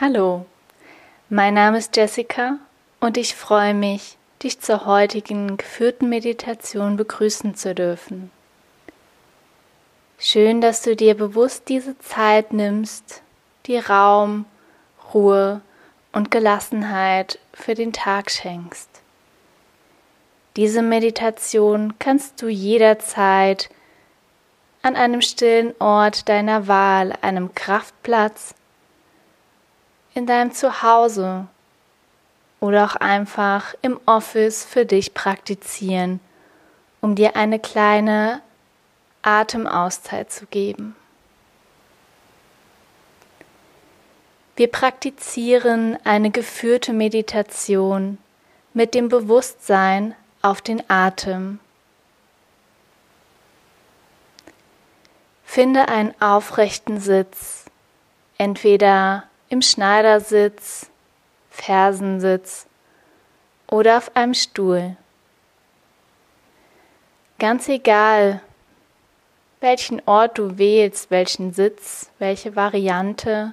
Hallo, mein Name ist Jessica und ich freue mich, dich zur heutigen geführten Meditation begrüßen zu dürfen. Schön, dass du dir bewusst diese Zeit nimmst, die Raum, Ruhe und Gelassenheit für den Tag schenkst. Diese Meditation kannst du jederzeit an einem stillen Ort deiner Wahl, einem Kraftplatz, in deinem Zuhause oder auch einfach im Office für dich praktizieren, um dir eine kleine Atemauszeit zu geben. Wir praktizieren eine geführte Meditation mit dem Bewusstsein auf den Atem. Finde einen aufrechten Sitz, entweder im Schneidersitz, Fersensitz oder auf einem Stuhl. Ganz egal, welchen Ort du wählst, welchen Sitz, welche Variante,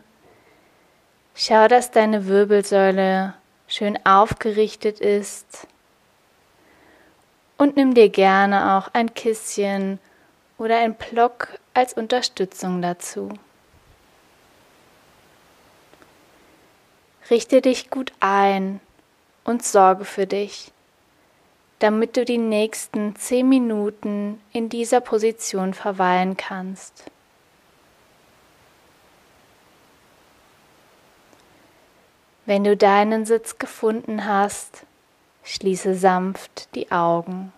schau, dass deine Wirbelsäule schön aufgerichtet ist und nimm dir gerne auch ein Kisschen oder ein Block als Unterstützung dazu. Richte dich gut ein und sorge für dich, damit du die nächsten zehn Minuten in dieser Position verweilen kannst. Wenn du deinen Sitz gefunden hast, schließe sanft die Augen.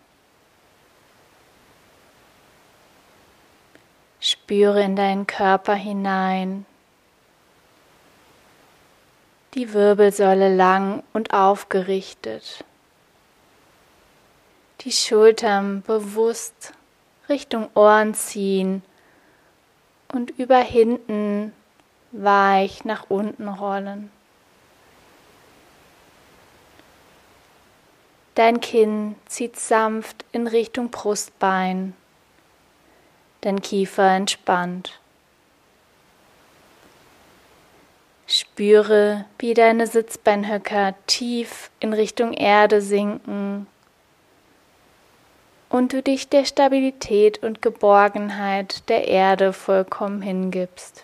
Spüre in deinen Körper hinein die Wirbelsäule lang und aufgerichtet, die Schultern bewusst Richtung Ohren ziehen und über hinten weich nach unten rollen. Dein Kinn zieht sanft in Richtung Brustbein, dein Kiefer entspannt. Spüre, wie deine Sitzbeinhöcker tief in Richtung Erde sinken und du dich der Stabilität und Geborgenheit der Erde vollkommen hingibst.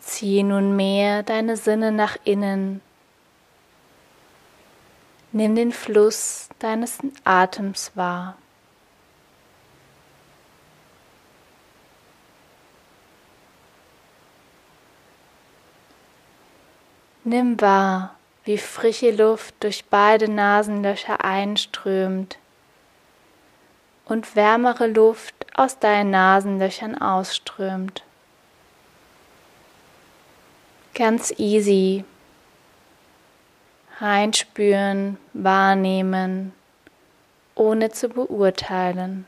Ziehe nunmehr deine Sinne nach innen. Nimm den Fluss deines Atems wahr. Nimm wahr, wie frische Luft durch beide Nasenlöcher einströmt und wärmere Luft aus deinen Nasenlöchern ausströmt. Ganz easy. Reinspüren, wahrnehmen, ohne zu beurteilen.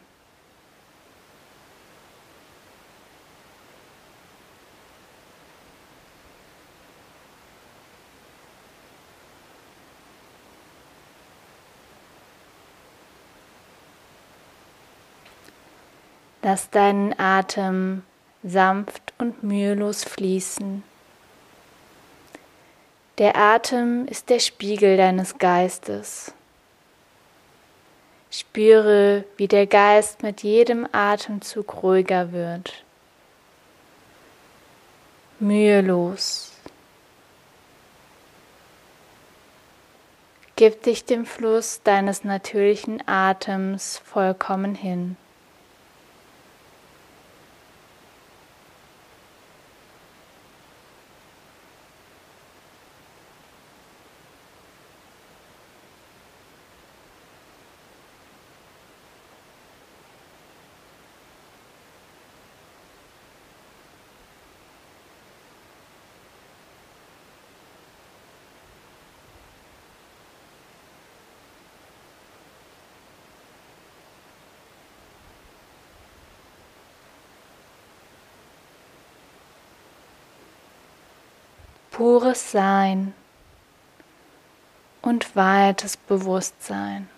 Lass deinen Atem sanft und mühelos fließen. Der Atem ist der Spiegel deines Geistes. Spüre, wie der Geist mit jedem Atemzug ruhiger wird. Mühelos. Gib dich dem Fluss deines natürlichen Atems vollkommen hin. Pures Sein und weites Bewusstsein.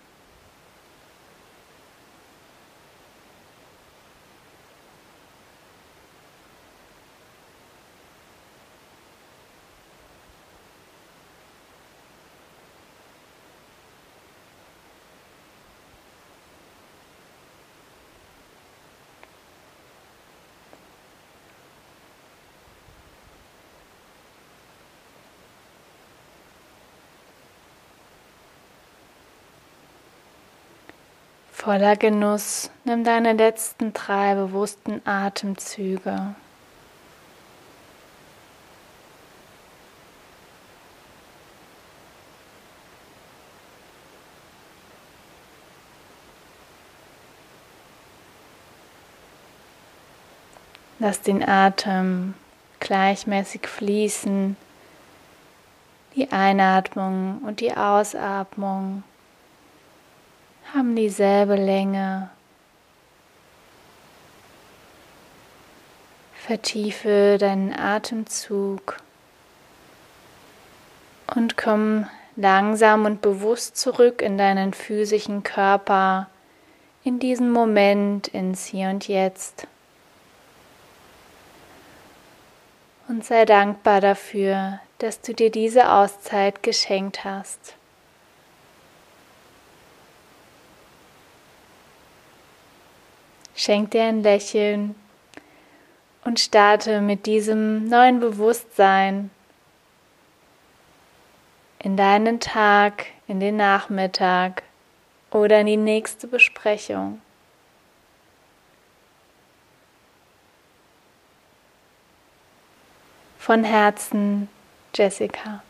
Voller Genuss nimm deine letzten drei bewussten Atemzüge. Lass den Atem gleichmäßig fließen, die Einatmung und die Ausatmung haben dieselbe Länge. Vertiefe deinen Atemzug und komm langsam und bewusst zurück in deinen physischen Körper, in diesen Moment, ins Hier und Jetzt. Und sei dankbar dafür, dass du dir diese Auszeit geschenkt hast. Schenk dir ein Lächeln und starte mit diesem neuen Bewusstsein in deinen Tag, in den Nachmittag oder in die nächste Besprechung. Von Herzen, Jessica.